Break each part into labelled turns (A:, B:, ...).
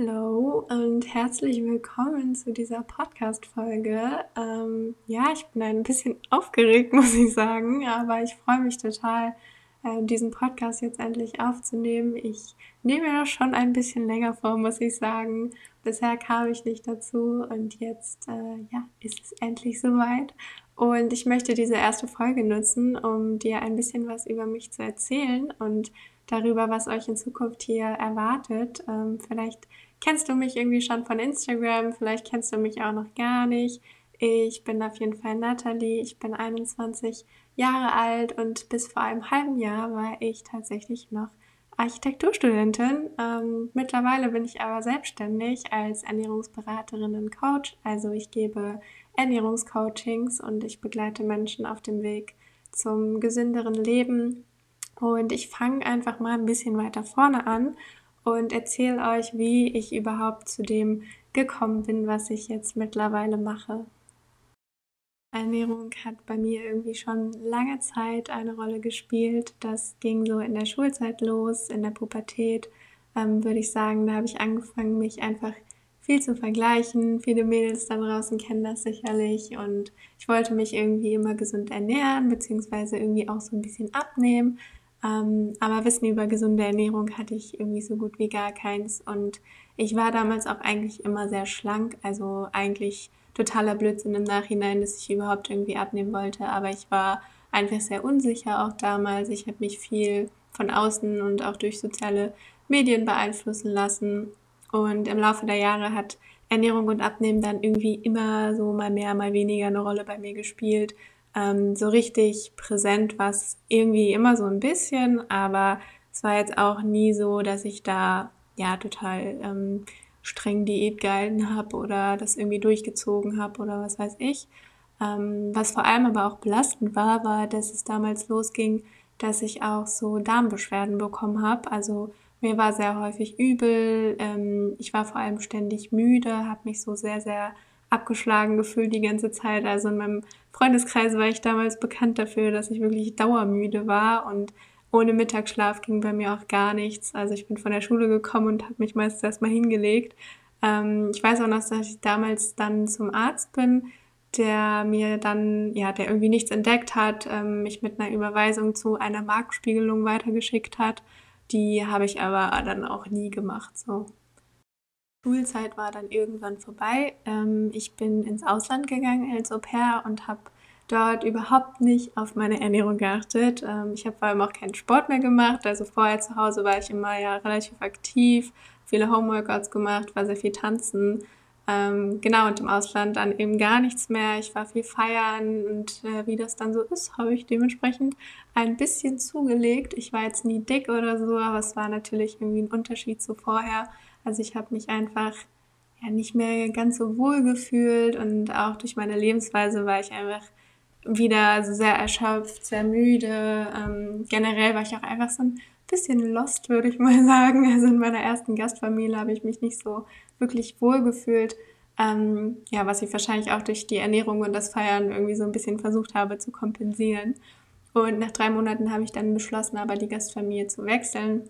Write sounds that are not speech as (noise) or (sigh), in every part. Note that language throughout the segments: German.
A: Hallo und herzlich willkommen zu dieser Podcast-Folge. Ähm, ja, ich bin ein bisschen aufgeregt, (laughs) muss ich sagen, aber ich freue mich total, äh, diesen Podcast jetzt endlich aufzunehmen. Ich nehme mir das schon ein bisschen länger vor, muss ich sagen. Bisher kam ich nicht dazu und jetzt äh, ja, ist es endlich soweit. Und ich möchte diese erste Folge nutzen, um dir ein bisschen was über mich zu erzählen und darüber, was euch in Zukunft hier erwartet. Ähm, vielleicht kennst du mich irgendwie schon von Instagram, vielleicht kennst du mich auch noch gar nicht. Ich bin auf jeden Fall Nathalie, ich bin 21 Jahre alt und bis vor einem halben Jahr war ich tatsächlich noch Architekturstudentin. Ähm, mittlerweile bin ich aber selbstständig als Ernährungsberaterin und Coach. Also ich gebe Ernährungscoachings und ich begleite Menschen auf dem Weg zum gesünderen Leben und ich fange einfach mal ein bisschen weiter vorne an und erzähle euch, wie ich überhaupt zu dem gekommen bin, was ich jetzt mittlerweile mache. Ernährung hat bei mir irgendwie schon lange Zeit eine Rolle gespielt. Das ging so in der Schulzeit los, in der Pubertät, ähm, würde ich sagen. Da habe ich angefangen, mich einfach viel zu vergleichen. Viele Mädels da draußen kennen das sicherlich. Und ich wollte mich irgendwie immer gesund ernähren, beziehungsweise irgendwie auch so ein bisschen abnehmen. Ähm, aber Wissen über gesunde Ernährung hatte ich irgendwie so gut wie gar keins. Und ich war damals auch eigentlich immer sehr schlank. Also eigentlich totaler Blödsinn im Nachhinein, dass ich überhaupt irgendwie abnehmen wollte. Aber ich war einfach sehr unsicher auch damals. Ich habe mich viel von außen und auch durch soziale Medien beeinflussen lassen. Und im Laufe der Jahre hat Ernährung und Abnehmen dann irgendwie immer so mal mehr, mal weniger eine Rolle bei mir gespielt. Ähm, so richtig präsent war es irgendwie immer so ein bisschen, aber es war jetzt auch nie so, dass ich da ja total ähm, streng Diät gehalten habe oder das irgendwie durchgezogen habe oder was weiß ich. Ähm, was vor allem aber auch belastend war, war, dass es damals losging, dass ich auch so Darmbeschwerden bekommen habe. Also mir war sehr häufig übel, ähm, ich war vor allem ständig müde, habe mich so sehr, sehr abgeschlagen gefühlt die ganze Zeit. Also in meinem Freundeskreis war ich damals bekannt dafür, dass ich wirklich dauermüde war und ohne Mittagsschlaf ging bei mir auch gar nichts. Also ich bin von der Schule gekommen und habe mich meistens erstmal hingelegt. Ähm, ich weiß auch noch, dass ich damals dann zum Arzt bin, der mir dann, ja, der irgendwie nichts entdeckt hat, ähm, mich mit einer Überweisung zu einer Marktspiegelung weitergeschickt hat. Die habe ich aber dann auch nie gemacht. So. Schulzeit war dann irgendwann vorbei. Ähm, ich bin ins Ausland gegangen als Au pair und habe dort überhaupt nicht auf meine Ernährung geachtet. Ähm, ich habe vor allem auch keinen Sport mehr gemacht. Also vorher zu Hause war ich immer ja relativ aktiv, viele Homeworkouts gemacht, war sehr viel tanzen. Ähm, genau, und im Ausland dann eben gar nichts mehr. Ich war viel feiern und äh, wie das dann so ist, habe ich dementsprechend ein bisschen zugelegt. Ich war jetzt nie dick oder so, aber es war natürlich irgendwie ein Unterschied zu vorher. Also ich habe mich einfach ja nicht mehr ganz so wohl gefühlt und auch durch meine Lebensweise war ich einfach wieder sehr erschöpft, sehr müde. Ähm, generell war ich auch einfach so ein bisschen lost, würde ich mal (laughs) sagen. Also in meiner ersten Gastfamilie habe ich mich nicht so wirklich wohl gefühlt. Ähm, ja, was ich wahrscheinlich auch durch die Ernährung und das Feiern irgendwie so ein bisschen versucht habe zu kompensieren. Und nach drei Monaten habe ich dann beschlossen, aber die Gastfamilie zu wechseln.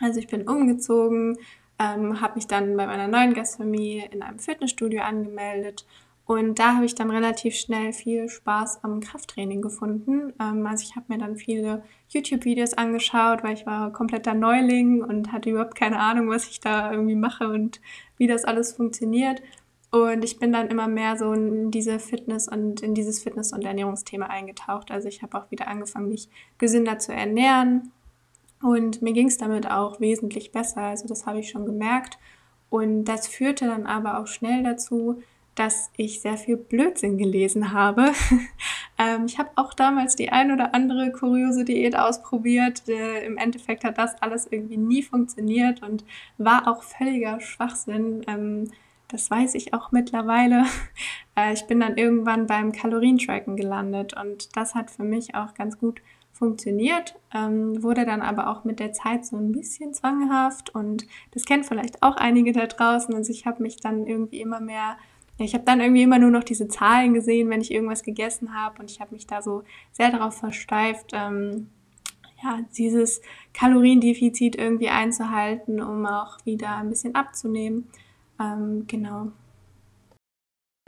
A: Also ich bin umgezogen, ähm, habe mich dann bei meiner neuen Gastfamilie in einem Fitnessstudio angemeldet und da habe ich dann relativ schnell viel Spaß am Krafttraining gefunden. Ähm, also ich habe mir dann viele YouTube-Videos angeschaut, weil ich war kompletter Neuling und hatte überhaupt keine Ahnung, was ich da irgendwie mache und wie das alles funktioniert. Und ich bin dann immer mehr so in diese Fitness und in dieses Fitness- und Ernährungsthema eingetaucht. Also ich habe auch wieder angefangen, mich gesünder zu ernähren, und mir ging es damit auch wesentlich besser. Also das habe ich schon gemerkt. Und das führte dann aber auch schnell dazu, dass ich sehr viel Blödsinn gelesen habe. (laughs) ähm, ich habe auch damals die ein oder andere kuriose Diät ausprobiert. Äh, Im Endeffekt hat das alles irgendwie nie funktioniert und war auch völliger Schwachsinn. Ähm, das weiß ich auch mittlerweile. (laughs) Äh, ich bin dann irgendwann beim Kalorientracken gelandet und das hat für mich auch ganz gut funktioniert, ähm, wurde dann aber auch mit der Zeit so ein bisschen zwanghaft und das kennt vielleicht auch einige da draußen. Also ich habe mich dann irgendwie immer mehr, ja, ich habe dann irgendwie immer nur noch diese Zahlen gesehen, wenn ich irgendwas gegessen habe und ich habe mich da so sehr darauf versteift, ähm, ja, dieses Kaloriendefizit irgendwie einzuhalten, um auch wieder ein bisschen abzunehmen. Ähm, genau.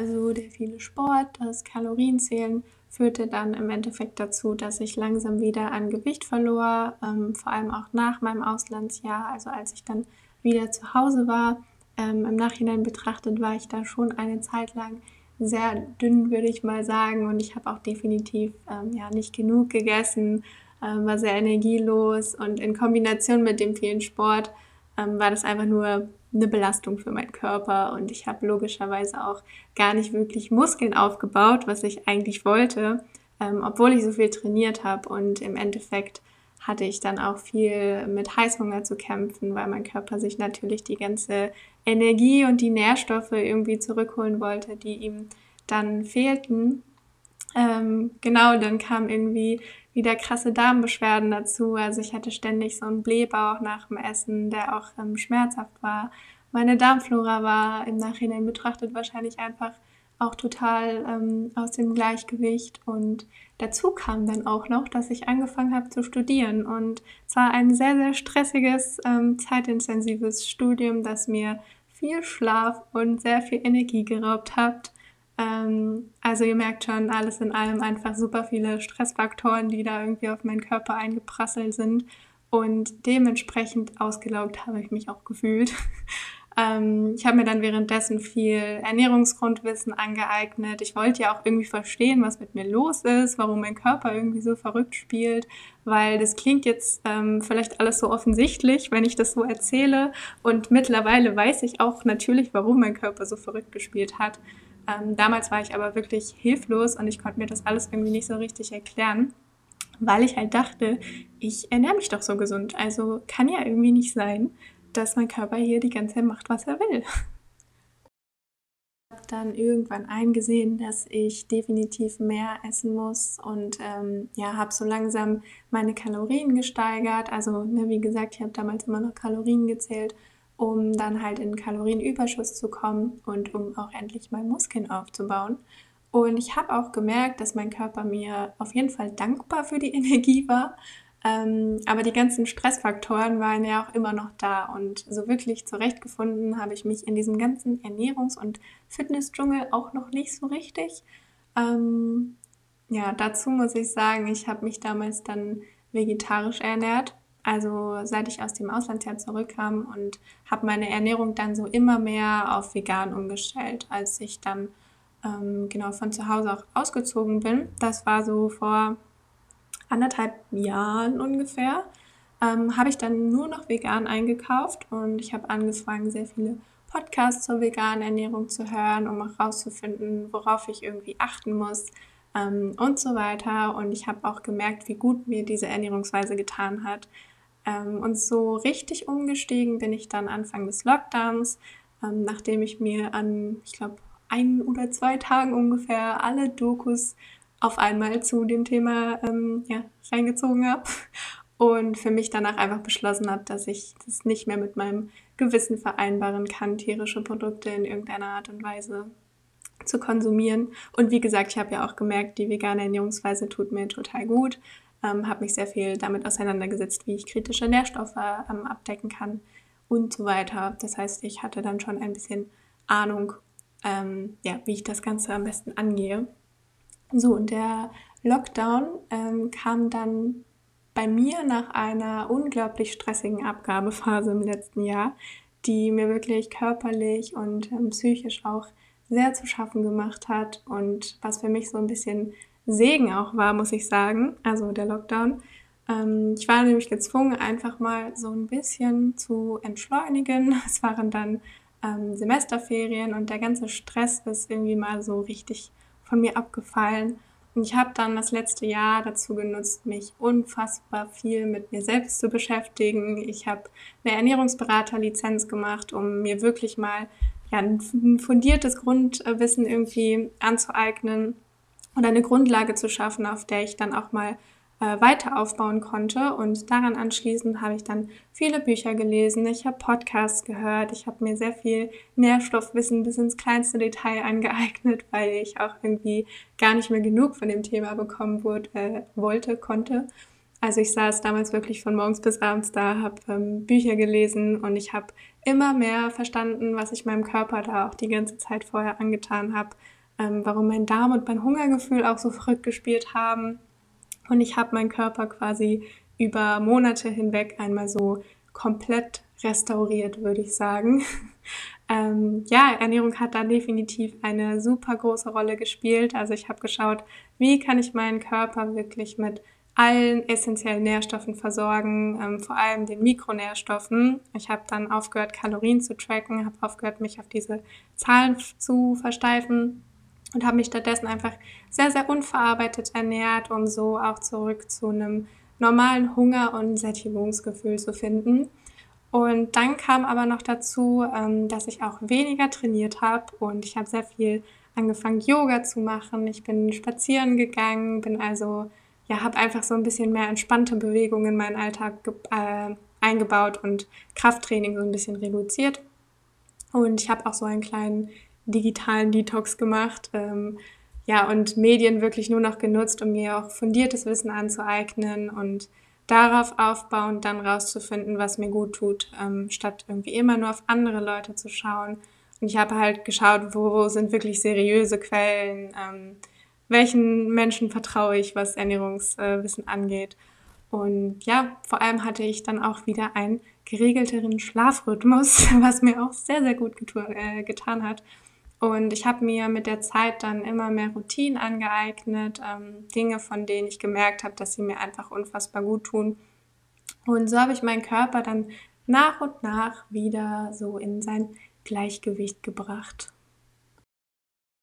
A: Also der viele Sport, das Kalorienzählen führte dann im Endeffekt dazu, dass ich langsam wieder an Gewicht verlor, ähm, vor allem auch nach meinem Auslandsjahr, also als ich dann wieder zu Hause war. Ähm, Im Nachhinein betrachtet war ich da schon eine Zeit lang sehr dünn, würde ich mal sagen, und ich habe auch definitiv ähm, ja, nicht genug gegessen, ähm, war sehr energielos und in Kombination mit dem vielen Sport ähm, war das einfach nur eine Belastung für meinen Körper und ich habe logischerweise auch gar nicht wirklich Muskeln aufgebaut, was ich eigentlich wollte, ähm, obwohl ich so viel trainiert habe und im Endeffekt hatte ich dann auch viel mit Heißhunger zu kämpfen, weil mein Körper sich natürlich die ganze Energie und die Nährstoffe irgendwie zurückholen wollte, die ihm dann fehlten. Ähm, genau, dann kam irgendwie wieder krasse Darmbeschwerden dazu. Also ich hatte ständig so einen Blähbauch nach dem Essen, der auch ähm, schmerzhaft war. Meine Darmflora war im Nachhinein betrachtet wahrscheinlich einfach auch total ähm, aus dem Gleichgewicht. Und dazu kam dann auch noch, dass ich angefangen habe zu studieren. Und zwar ein sehr, sehr stressiges, ähm, zeitintensives Studium, das mir viel Schlaf und sehr viel Energie geraubt hat. Ähm, also ihr merkt schon, alles in allem einfach super viele Stressfaktoren, die da irgendwie auf meinen Körper eingeprasselt sind. Und dementsprechend ausgelaugt habe ich mich auch gefühlt. (laughs) ähm, ich habe mir dann währenddessen viel Ernährungsgrundwissen angeeignet. Ich wollte ja auch irgendwie verstehen, was mit mir los ist, warum mein Körper irgendwie so verrückt spielt, weil das klingt jetzt ähm, vielleicht alles so offensichtlich, wenn ich das so erzähle. Und mittlerweile weiß ich auch natürlich, warum mein Körper so verrückt gespielt hat. Ähm, damals war ich aber wirklich hilflos und ich konnte mir das alles irgendwie nicht so richtig erklären, weil ich halt dachte, ich ernähre mich doch so gesund. Also kann ja irgendwie nicht sein, dass mein Körper hier die ganze Zeit macht, was er will. (laughs) Ich habe dann irgendwann eingesehen, dass ich definitiv mehr essen muss und ähm, ja, habe so langsam meine Kalorien gesteigert. Also ne, wie gesagt, ich habe damals immer noch Kalorien gezählt um dann halt in Kalorienüberschuss zu kommen und um auch endlich mal Muskeln aufzubauen. Und ich habe auch gemerkt, dass mein Körper mir auf jeden Fall dankbar für die (laughs) Energie war. Ähm, aber die ganzen Stressfaktoren waren ja auch immer noch da. Und so wirklich zurechtgefunden habe ich mich in diesem ganzen Ernährungs- und Fitnessdschungel auch noch nicht so richtig. Ähm, ja, dazu muss ich sagen, ich habe mich damals dann vegetarisch ernährt also seit ich aus dem Auslandsjahr zurückkam und habe meine Ernährung dann so immer mehr auf vegan umgestellt, als ich dann ähm, genau von zu Hause auch ausgezogen bin. Das war so vor anderthalb Jahren ungefähr. Ähm, habe ich dann nur noch vegan eingekauft und ich habe angefangen, sehr viele Podcasts zur veganen Ernährung zu hören, um auch rauszufinden, worauf ich irgendwie achten muss ähm, und so weiter. Und ich habe auch gemerkt, wie gut mir diese Ernährungsweise getan hat. Ähm, und so richtig umgestiegen bin ich dann Anfang des Lockdowns, ähm, nachdem ich mir an, ich glaube, ein oder zwei Tagen ungefähr alle Dokus auf einmal zu dem Thema ähm, ja, reingezogen habe (laughs) und für mich danach einfach beschlossen habe, dass ich das nicht mehr mit meinem Gewissen vereinbaren kann, tierische Produkte in irgendeiner Art und Weise zu konsumieren. Und wie gesagt, ich habe ja auch gemerkt, die vegane Ernährungsweise tut mir total gut ähm, habe mich sehr viel damit auseinandergesetzt, wie ich kritische Nährstoffe ähm, abdecken kann und so weiter. Das heißt, ich hatte dann schon ein bisschen Ahnung, ähm, ja, wie ich das Ganze am besten angehe. So, und der Lockdown ähm, kam dann bei mir nach einer unglaublich stressigen Abgabephase im letzten Jahr, die mir wirklich körperlich und ähm, psychisch auch sehr zu schaffen gemacht hat und was für mich so ein bisschen Segen auch war, muss ich sagen, also der Lockdown. Ähm, ich war nämlich gezwungen, einfach mal so ein bisschen zu entschleunigen. (laughs) Es waren dann ähm, Semesterferien und der ganze Stress ist irgendwie mal so richtig von mir abgefallen. Und ich habe dann das letzte Jahr dazu genutzt, mich unfassbar viel mit mir selbst zu beschäftigen. Ich habe eine Ernährungsberaterlizenz gemacht, um mir wirklich mal ja, ein fundiertes Grundwissen irgendwie anzueignen und eine Grundlage zu schaffen, auf der ich dann auch mal äh, weiter aufbauen konnte. Und daran anschließend habe ich dann viele Bücher gelesen, ich habe Podcasts gehört, ich habe mir sehr viel Nährstoffwissen bis ins kleinste Detail angeeignet, weil ich auch irgendwie gar nicht mehr genug von dem Thema bekommen wurde, äh, wollte, konnte. Also ich saß damals wirklich von morgens bis abends da, habe ähm, Bücher gelesen und ich habe immer mehr verstanden, was ich meinem Körper da auch die ganze Zeit vorher angetan habe, ähm, warum mein Darm und mein Hungergefühl auch so verrückt gespielt haben. Und ich habe meinen Körper quasi über Monate hinweg einmal so komplett restauriert, würde ich sagen. (laughs) ähm, ja, Ernährung hat da definitiv eine super große Rolle gespielt. Also ich habe geschaut, wie kann ich meinen Körper wirklich mit allen essentiellen Nährstoffen versorgen, ähm, vor allem den Mikronährstoffen. Ich habe dann aufgehört, Kalorien zu tracken, habe aufgehört, mich auf diese Zahlen zu versteifen und habe mich stattdessen einfach sehr, sehr unverarbeitet ernährt, um so auch zurück zu einem normalen Hunger- und Sättigungsgefühl zu finden. Und dann kam aber noch dazu, ähm, dass ich auch weniger trainiert habe und ich habe sehr viel angefangen, Yoga zu machen. Ich bin spazieren gegangen, bin also ja, habe einfach so ein bisschen mehr entspannte Bewegungen in meinen Alltag äh, eingebaut und Krafttraining so ein bisschen reduziert. Und ich habe auch so einen kleinen digitalen Detox gemacht. Ähm, ja, und Medien wirklich nur noch genutzt, um mir auch fundiertes Wissen anzueignen und darauf aufbauend dann rauszufinden, was mir gut tut, ähm, statt irgendwie immer nur auf andere Leute zu schauen. Und ich habe halt geschaut, wo sind wirklich seriöse Quellen, ähm, welchen Menschen vertraue ich, was Ernährungswissen angeht. Und ja, vor allem hatte ich dann auch wieder einen geregelteren Schlafrhythmus, (laughs) was mir auch sehr, sehr gut äh, getan hat. Und ich habe mir mit der Zeit dann immer mehr Routinen angeeignet, ähm, Dinge, von denen ich gemerkt habe, dass sie mir einfach unfassbar gut tun. Und so habe ich meinen Körper dann nach und nach wieder so in sein Gleichgewicht gebracht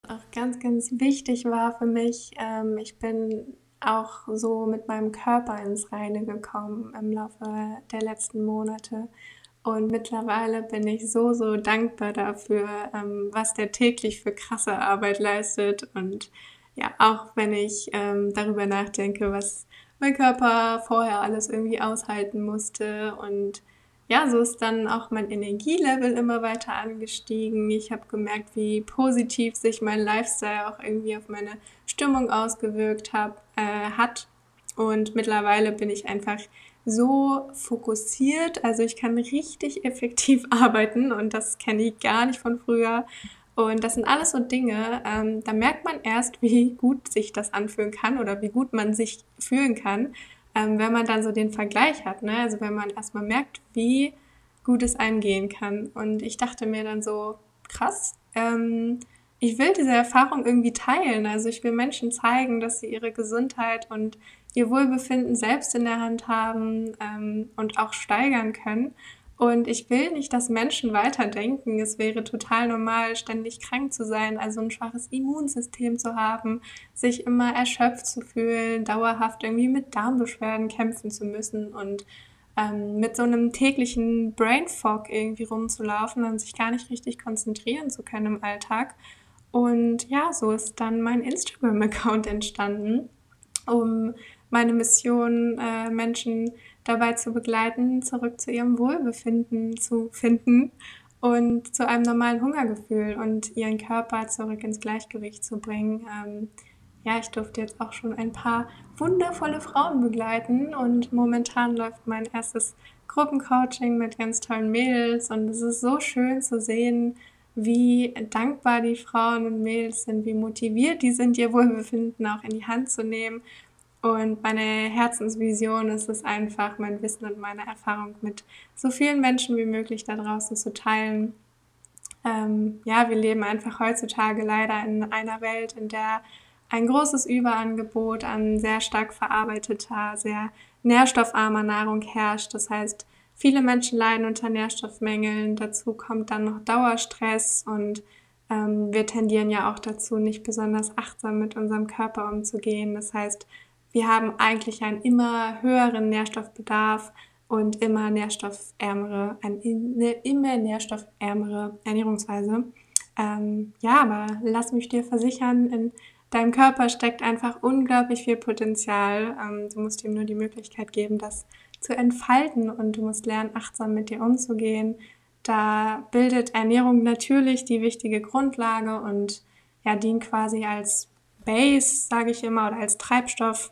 A: auch ganz, ganz wichtig war für mich, ähm, ich bin auch so mit meinem Körper ins Reine gekommen im Laufe der letzten Monate. Und mittlerweile bin ich so, so dankbar dafür, ähm, was der täglich für krasse Arbeit leistet. Und ja, auch wenn ich ähm, darüber nachdenke, was mein Körper vorher alles irgendwie aushalten musste und ja, so ist dann auch mein Energielevel immer weiter angestiegen. Ich habe gemerkt, wie positiv sich mein Lifestyle auch irgendwie auf meine Stimmung ausgewirkt hab, äh, hat. Und mittlerweile bin ich einfach so fokussiert. Also ich kann richtig effektiv (laughs) arbeiten und das kenne ich gar nicht von früher. Und das sind alles so Dinge, ähm, da merkt man erst, (laughs) wie gut sich das anfühlen kann oder wie gut man sich fühlen kann, ähm, wenn man dann so den Vergleich hat, ne? also wenn man erstmal merkt, wie gut es einem gehen kann. Und ich dachte mir dann so, krass, ähm, ich will diese Erfahrung irgendwie teilen. Also ich will Menschen zeigen, dass sie ihre Gesundheit und ihr Wohlbefinden selbst in der Hand haben ähm, und auch steigern können. Und ich will nicht, dass Menschen weiterdenken, es wäre total normal, ständig krank zu sein, also ein schwaches Immunsystem zu haben, sich immer erschöpft zu fühlen, dauerhaft irgendwie mit Darmbeschwerden kämpfen zu müssen und ähm, mit so einem täglichen Brain Fog irgendwie rumzulaufen und sich gar nicht richtig konzentrieren zu können im Alltag. Und ja, so ist dann mein Instagram-Account entstanden, um meine Mission, äh, Menschen dabei zu begleiten, zurück zu ihrem Wohlbefinden zu finden und zu einem normalen Hungergefühl und ihren Körper zurück ins Gleichgewicht zu bringen. Ähm, ja, ich durfte jetzt auch schon ein paar wundervolle Frauen begleiten und momentan läuft mein erstes Gruppencoaching mit ganz tollen Mädels und es ist so schön zu sehen, wie dankbar die Frauen und Mädels sind, wie motiviert die sind, ihr Wohlbefinden auch in die Hand zu nehmen und meine Herzensvision ist es einfach, mein Wissen und meine Erfahrung mit so vielen Menschen wie möglich da draußen zu teilen. Ähm, ja, wir leben einfach heutzutage leider in einer Welt, in der ein großes Überangebot an sehr stark verarbeiteter, sehr nährstoffarmer Nahrung herrscht. Das heißt, viele Menschen leiden unter Nährstoffmängeln. Dazu kommt dann noch Dauerstress und ähm, wir tendieren ja auch dazu, nicht besonders achtsam mit unserem Körper umzugehen. Das heißt, wir haben eigentlich einen immer höheren Nährstoffbedarf und immer nährstoffärmere, eine immer nährstoffärmere Ernährungsweise. Ähm, ja, aber lass mich dir versichern, in deinem Körper steckt einfach unglaublich viel Potenzial. Ähm, du musst ihm nur die Möglichkeit geben, das zu entfalten und du musst lernen, achtsam mit dir umzugehen. Da bildet Ernährung natürlich die wichtige Grundlage und ja, dient quasi als Base, sage ich immer, oder als Treibstoff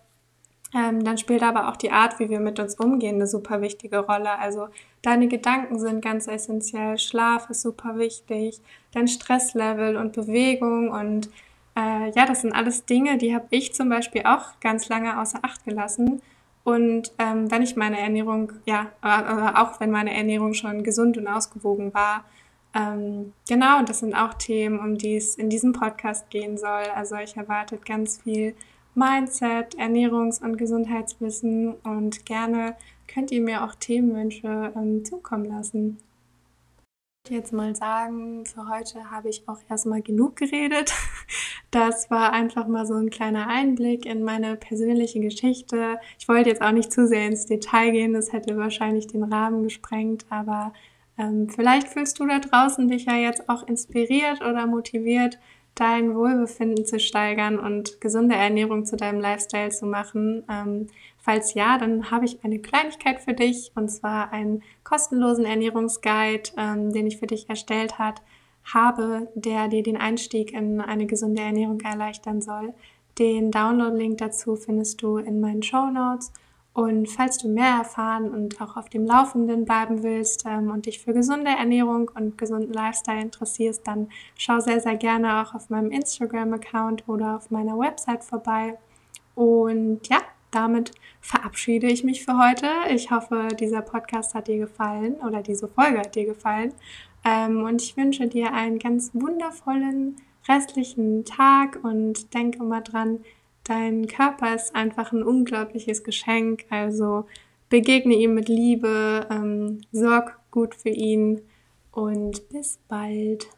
A: Ähm, dann spielt aber auch die Art, wie wir mit uns umgehen, eine super wichtige Rolle. Also deine Gedanken sind ganz essentiell, Schlaf ist super wichtig, dein Stresslevel und Bewegung und äh, ja, das sind alles Dinge, die habe ich zum Beispiel auch ganz lange außer Acht gelassen. Und ähm, wenn ich meine Ernährung, ja, aber auch wenn meine Ernährung schon gesund und ausgewogen war, ähm, genau, das sind auch Themen, um die es in diesem Podcast gehen soll. Also euch erwartet ganz viel Mindset, Ernährungs- und Gesundheitswissen und gerne könnt ihr mir auch Themenwünsche ähm, zukommen lassen. Ich jetzt mal sagen, für heute habe ich auch erstmal genug geredet. (laughs) Das war einfach mal so ein kleiner Einblick in meine persönliche Geschichte. Ich wollte jetzt auch nicht zu sehr ins Detail gehen, das hätte wahrscheinlich den Rahmen gesprengt, aber ähm, vielleicht fühlst du da draußen dich ja jetzt auch inspiriert oder motiviert, dein Wohlbefinden zu steigern und gesunde Ernährung zu deinem Lifestyle zu machen. Ähm, falls ja, dann habe ich eine Kleinigkeit für dich und zwar einen kostenlosen Ernährungsguide, ähm, den ich für dich erstellt hat, habe, der dir den Einstieg in eine gesunde Ernährung erleichtern soll. Den Download-Link dazu findest du in meinen Show Notes. Und falls du mehr erfahren und auch auf dem Laufenden bleiben willst ähm, und dich für gesunde Ernährung und gesunden Lifestyle interessierst, dann schau sehr, sehr gerne auch auf meinem Instagram-Account oder auf meiner Website vorbei. Und ja, damit verabschiede ich mich für heute. Ich hoffe, dieser Podcast hat dir gefallen oder diese Folge hat dir gefallen. Ähm, und ich wünsche dir einen ganz wundervollen restlichen Tag und denke mal dran, Dein Körper ist einfach ein unglaubliches Geschenk. Also begegne ihm mit Liebe, ähm, sorg gut für ihn und bis bald.